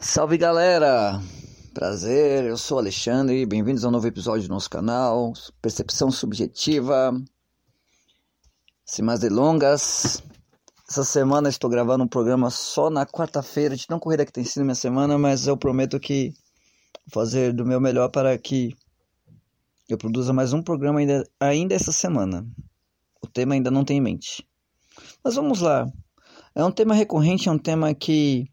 Salve galera! Prazer, eu sou Alexandre, bem-vindos a um novo episódio do nosso canal Percepção Subjetiva. Sem mais delongas, essa semana estou gravando um programa só na quarta-feira, de tão corrida que tem sido minha semana, mas eu prometo que vou fazer do meu melhor para que eu produza mais um programa ainda, ainda essa semana. O tema ainda não tem em mente. Mas vamos lá. É um tema recorrente, é um tema que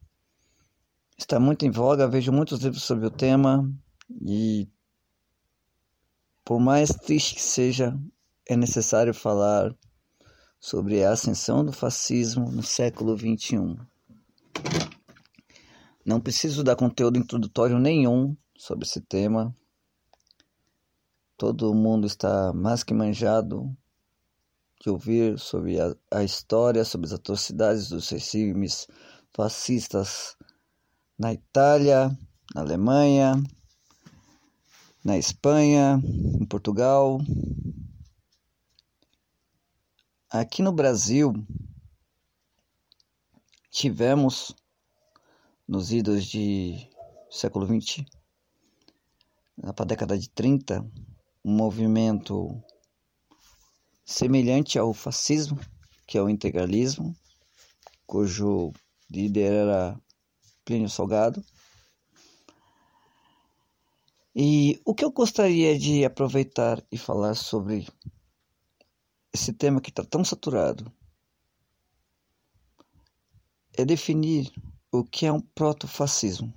está muito em voga, vejo muitos livros sobre o tema e por mais triste que seja, é necessário falar sobre a ascensão do fascismo no século XXI. Não preciso dar conteúdo introdutório nenhum sobre esse tema. Todo mundo está mais que manjado de ouvir sobre a, a história, sobre as atrocidades dos regimes fascistas na Itália, na Alemanha, na Espanha, em Portugal. Aqui no Brasil, tivemos, nos idos de século XX, para a década de 30, um movimento semelhante ao fascismo, que é o integralismo, cujo líder era Plínio Salgado. E o que eu gostaria de aproveitar e falar sobre esse tema que está tão saturado é definir o que é um protofascismo.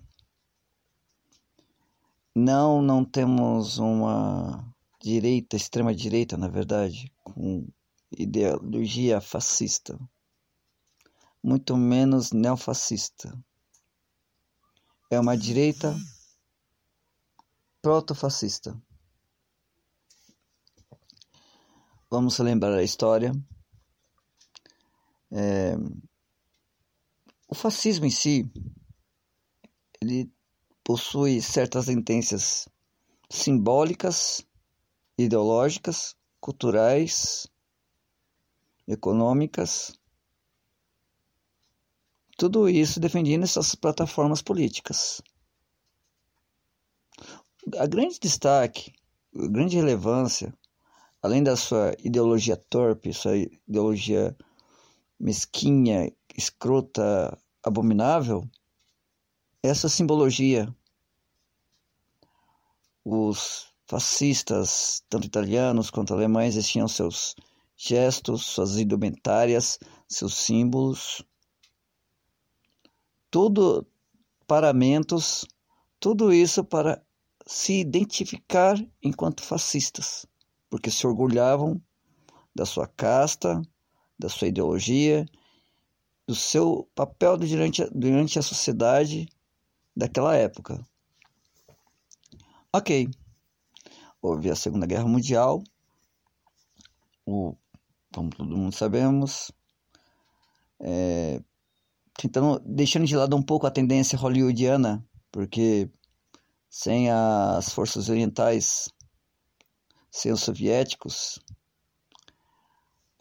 Não, não temos uma direita, extrema direita, na verdade, com ideologia fascista, muito menos neofascista é uma direita proto-fascista. Vamos lembrar a história. É, o fascismo em si, ele possui certas tendências simbólicas, ideológicas, culturais, econômicas tudo isso defendendo essas plataformas políticas. A grande destaque, a grande relevância, além da sua ideologia torpe, sua ideologia mesquinha, escrota, abominável, essa simbologia. Os fascistas, tanto italianos quanto alemães, tinham seus gestos, suas indumentárias, seus símbolos tudo paramentos, tudo isso para se identificar enquanto fascistas, porque se orgulhavam da sua casta, da sua ideologia, do seu papel durante, durante a sociedade daquela época. Ok, houve a Segunda Guerra Mundial, o, como todo mundo sabemos, é, tentando deixando de lado um pouco a tendência hollywoodiana, porque sem as forças orientais, sem os soviéticos,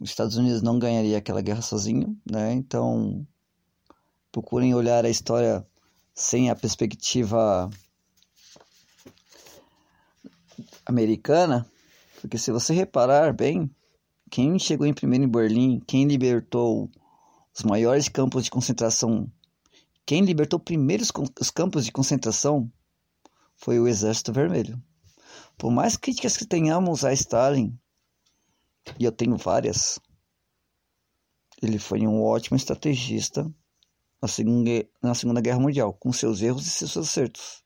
os Estados Unidos não ganharia aquela guerra sozinho, né? Então, procurem olhar a história sem a perspectiva americana, porque se você reparar bem, quem chegou em primeiro em Berlim, quem libertou os maiores campos de concentração. Quem libertou primeiro os campos de concentração foi o Exército Vermelho. Por mais críticas que tenhamos a Stalin, e eu tenho várias, ele foi um ótimo estrategista na Segunda, Guerra Mundial, com seus erros e seus acertos.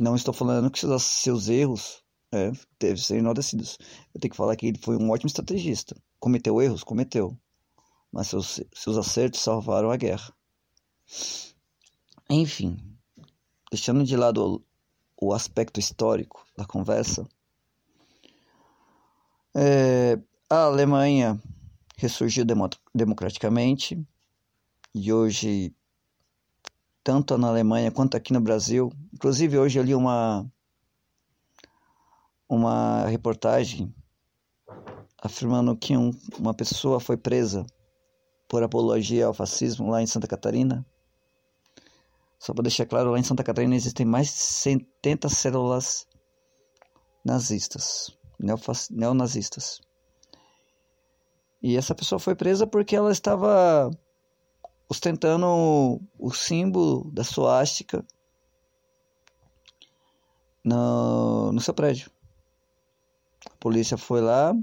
Não estou falando que seus, erros é, devem ser enaltecidos. Eu tenho que falar que ele foi um ótimo estrategista. Cometeu erros? Cometeu mas seus, seus acertos salvaram a guerra. Enfim, deixando de lado o, o aspecto histórico da conversa, é, a Alemanha ressurgiu democraticamente e hoje, tanto na Alemanha quanto aqui no Brasil, inclusive hoje eu li uma, uma reportagem afirmando que um, uma pessoa foi presa por apologia ao fascismo lá em Santa Catarina. Só para deixar claro, lá em Santa Catarina existem mais de 70 células nazistas, neonazistas. E essa pessoa foi presa porque ela estava ostentando o símbolo da suástica no, no seu prédio. A polícia foi lá,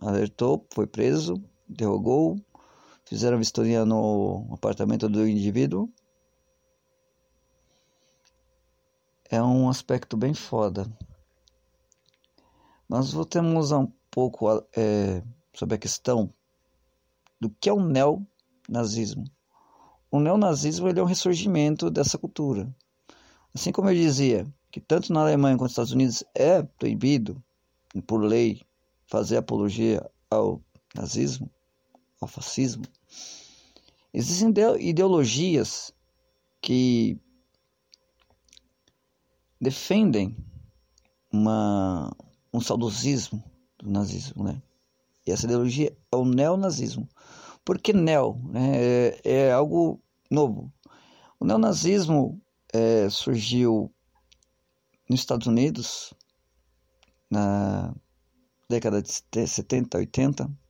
alertou, foi preso, interrogou, fizeram vistoria no apartamento do indivíduo. É um aspecto bem foda. Mas voltemos um pouco é, sobre a questão do que é o neonazismo. O neonazismo ele é um ressurgimento dessa cultura. Assim como eu dizia que tanto na Alemanha quanto nos Estados Unidos é proibido, por lei, fazer apologia ao nazismo, ao fascismo, existem ideologias que defendem uma, um saudosismo do nazismo, né? E essa ideologia é o neonazismo. Por que neo? É, é algo novo. O neonazismo é, surgiu nos Estados Unidos na década de 70, 80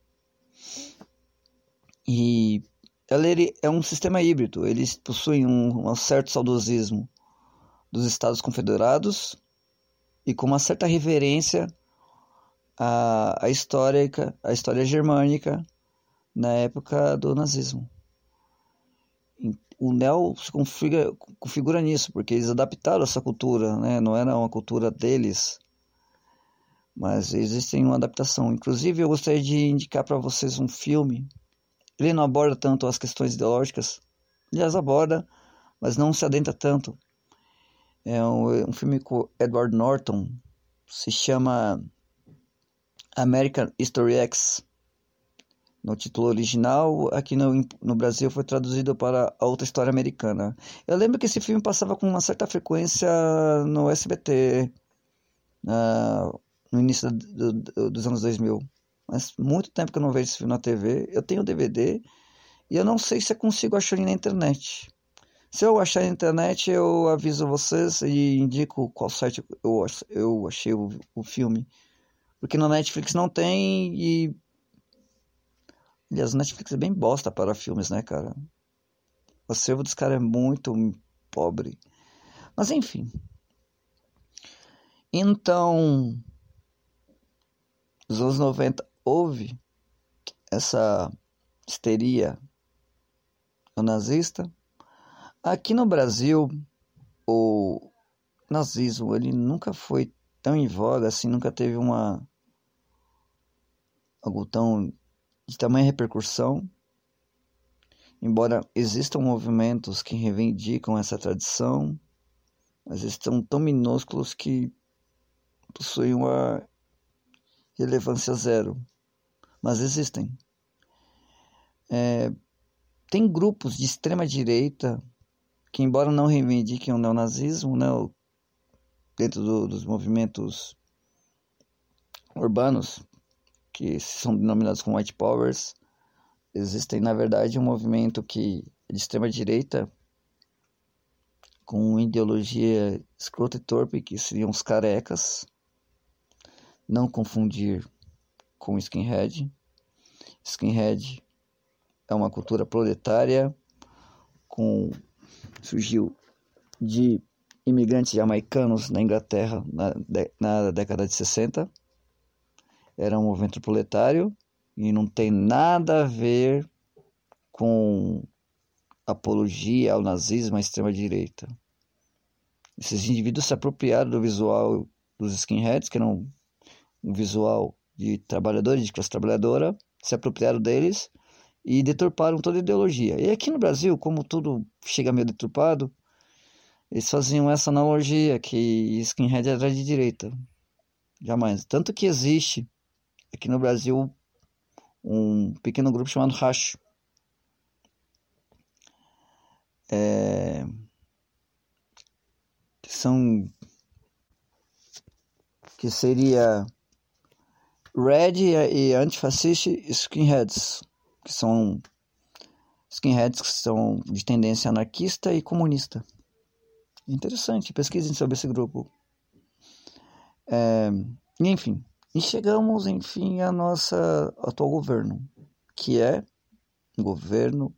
e ele é um sistema híbrido. Eles possuem um, um certo saudosismo dos Estados Confederados e com uma certa reverência à, à histórica, à história germânica na época do nazismo. O Neo se configura, configura nisso, porque eles adaptaram essa cultura, né? não era uma cultura deles, mas existe uma adaptação. Inclusive, eu gostaria de indicar para vocês um filme. Ele não aborda tanto as questões ideológicas, aliás, aborda, mas não se adentra tanto. É um, um filme com Edward Norton, se chama American History X no título original, aqui no, no Brasil foi traduzido para A Outra História Americana. Eu lembro que esse filme passava com uma certa frequência no SBT, no início do, do, dos anos 2000. Mas muito tempo que eu não vejo esse filme na TV. Eu tenho DVD e eu não sei se eu consigo achar ele na internet. Se eu achar na internet, eu aviso vocês e indico qual site eu, eu achei o, o filme. Porque no Netflix não tem e Aliás, o Netflix é bem bosta para filmes, né, cara? O acervo dos caras é muito pobre. Mas enfim. Então, nos anos 90 houve essa histeria nazista. Aqui no Brasil, o nazismo ele nunca foi tão em voga assim, nunca teve uma algo tão de tamanha repercussão, embora existam movimentos que reivindicam essa tradição, mas estão tão minúsculos que possuem uma relevância zero. Mas existem. É, tem grupos de extrema direita que, embora não reivindiquem o neonazismo, né, dentro do, dos movimentos urbanos, que são denominados como white powers, existem na verdade um movimento que é de extrema direita com ideologia escrota e torpe que seriam os carecas, não confundir com skinhead. Skinhead é uma cultura proletária com surgiu de imigrantes jamaicanos na Inglaterra na, na década de 60 era um movimento proletário e não tem nada a ver com apologia ao nazismo, à extrema-direita. Esses indivíduos se apropriaram do visual dos skinheads, que era um, um visual de trabalhadores, de classe trabalhadora, se apropriaram deles e deturparam toda a ideologia. E aqui no Brasil, como tudo chega meio deturpado, eles faziam essa analogia que skinhead era de direita. Jamais. Tanto que existe aqui no Brasil um pequeno grupo chamado Racho. É, que são que seria Red e Antifascist Skinheads, que são skinheads que são de tendência anarquista e comunista. Interessante, pesquisem sobre esse grupo. É, enfim, e chegamos, enfim, ao nosso atual governo, que é um governo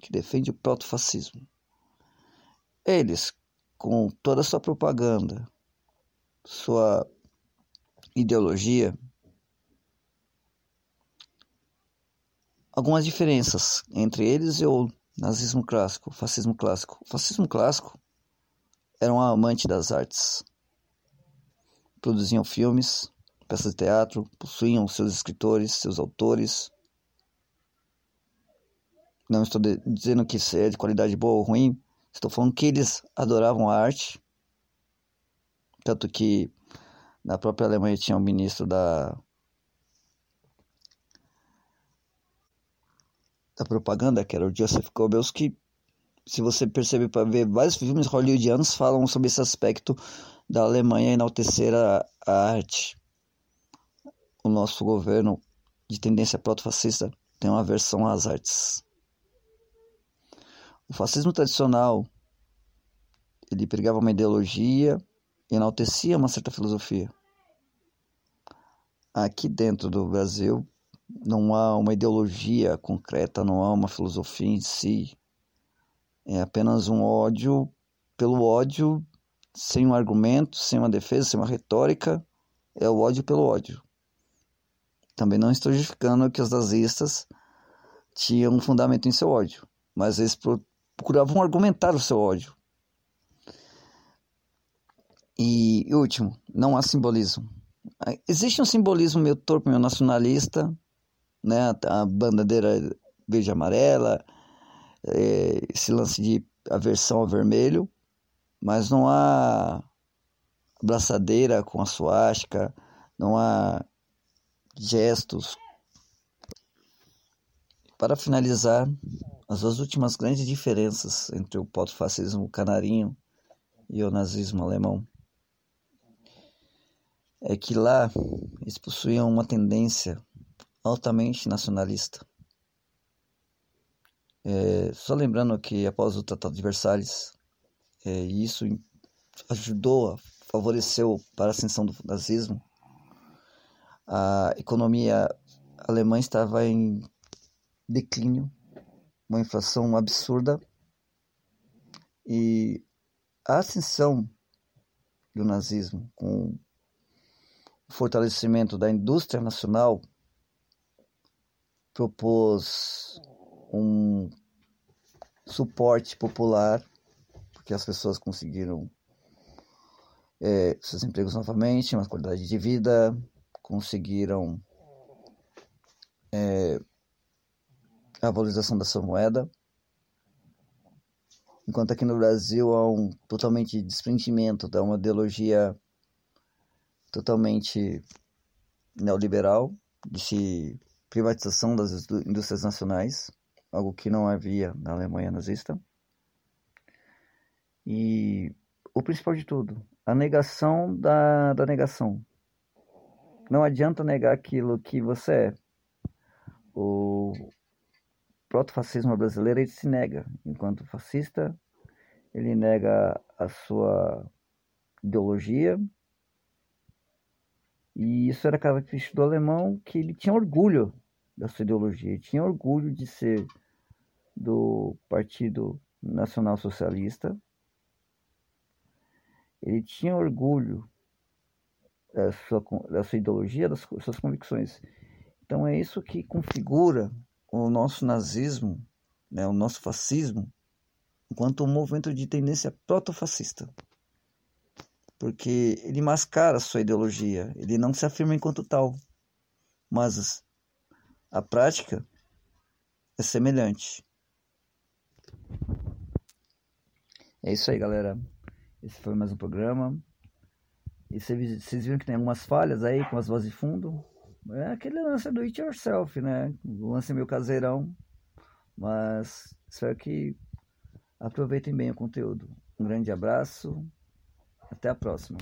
que defende o protofascismo. Eles, com toda a sua propaganda, sua ideologia, algumas diferenças entre eles e o nazismo clássico, o fascismo clássico. O fascismo clássico era um amante das artes. Produziam filmes, peças de teatro, possuíam seus escritores, seus autores. Não estou dizendo que isso é de qualidade boa ou ruim, estou falando que eles adoravam a arte. Tanto que na própria Alemanha tinha um ministro da da propaganda, que era o Joseph Goebbels, que se você perceber para ver, vários filmes hollywoodianos falam sobre esse aspecto da Alemanha enaltecer a, a arte. O nosso governo de tendência proto-fascista tem uma aversão às artes. O fascismo tradicional ele pregava uma ideologia enaltecia uma certa filosofia. Aqui dentro do Brasil, não há uma ideologia concreta, não há uma filosofia em si. É apenas um ódio pelo ódio, sem um argumento, sem uma defesa, sem uma retórica. É o ódio pelo ódio. Também não estou justificando que os nazistas tinham um fundamento em seu ódio, mas eles procuravam argumentar o seu ódio. E, último, não há simbolismo. Existe um simbolismo meio torpe, meio nacionalista, né? A bandeira verde amarela, é, esse lance de aversão ao vermelho, mas não há braçadeira com a suástica, não há gestos. Para finalizar, as duas últimas grandes diferenças entre o proto-fascismo canarinho e o nazismo alemão é que lá eles possuíam uma tendência altamente nacionalista. É, só lembrando que após o Tratado de Versalhes, é, isso ajudou, favoreceu para a ascensão do nazismo. A economia alemã estava em declínio, uma inflação absurda e a ascensão do nazismo com fortalecimento da indústria nacional propôs um suporte popular, porque as pessoas conseguiram é, seus empregos novamente, uma qualidade de vida, conseguiram é, a valorização da sua moeda. Enquanto aqui no Brasil há um totalmente desprendimento da uma ideologia totalmente neoliberal, de privatização das indústrias nacionais, algo que não havia na Alemanha nazista. E o principal de tudo, a negação da, da negação. Não adianta negar aquilo que você é. O proto-fascismo brasileiro ele se nega. Enquanto fascista, ele nega a sua ideologia, e isso era característico do alemão, que ele tinha orgulho da sua ideologia. Ele tinha orgulho de ser do Partido Nacional Socialista. Ele tinha orgulho da sua, da sua ideologia, das suas convicções. Então é isso que configura o nosso nazismo, né, o nosso fascismo, enquanto um movimento de tendência proto-fascista. Porque ele mascara sua ideologia, ele não se afirma enquanto tal. Mas a prática é semelhante. É isso aí, galera. Esse foi mais um programa. E vocês viram que tem algumas falhas aí com as vozes de fundo. É aquele lance do it yourself, né? O lance meio caseirão. Mas espero que aproveitem bem o conteúdo. Um grande abraço. Até a próxima.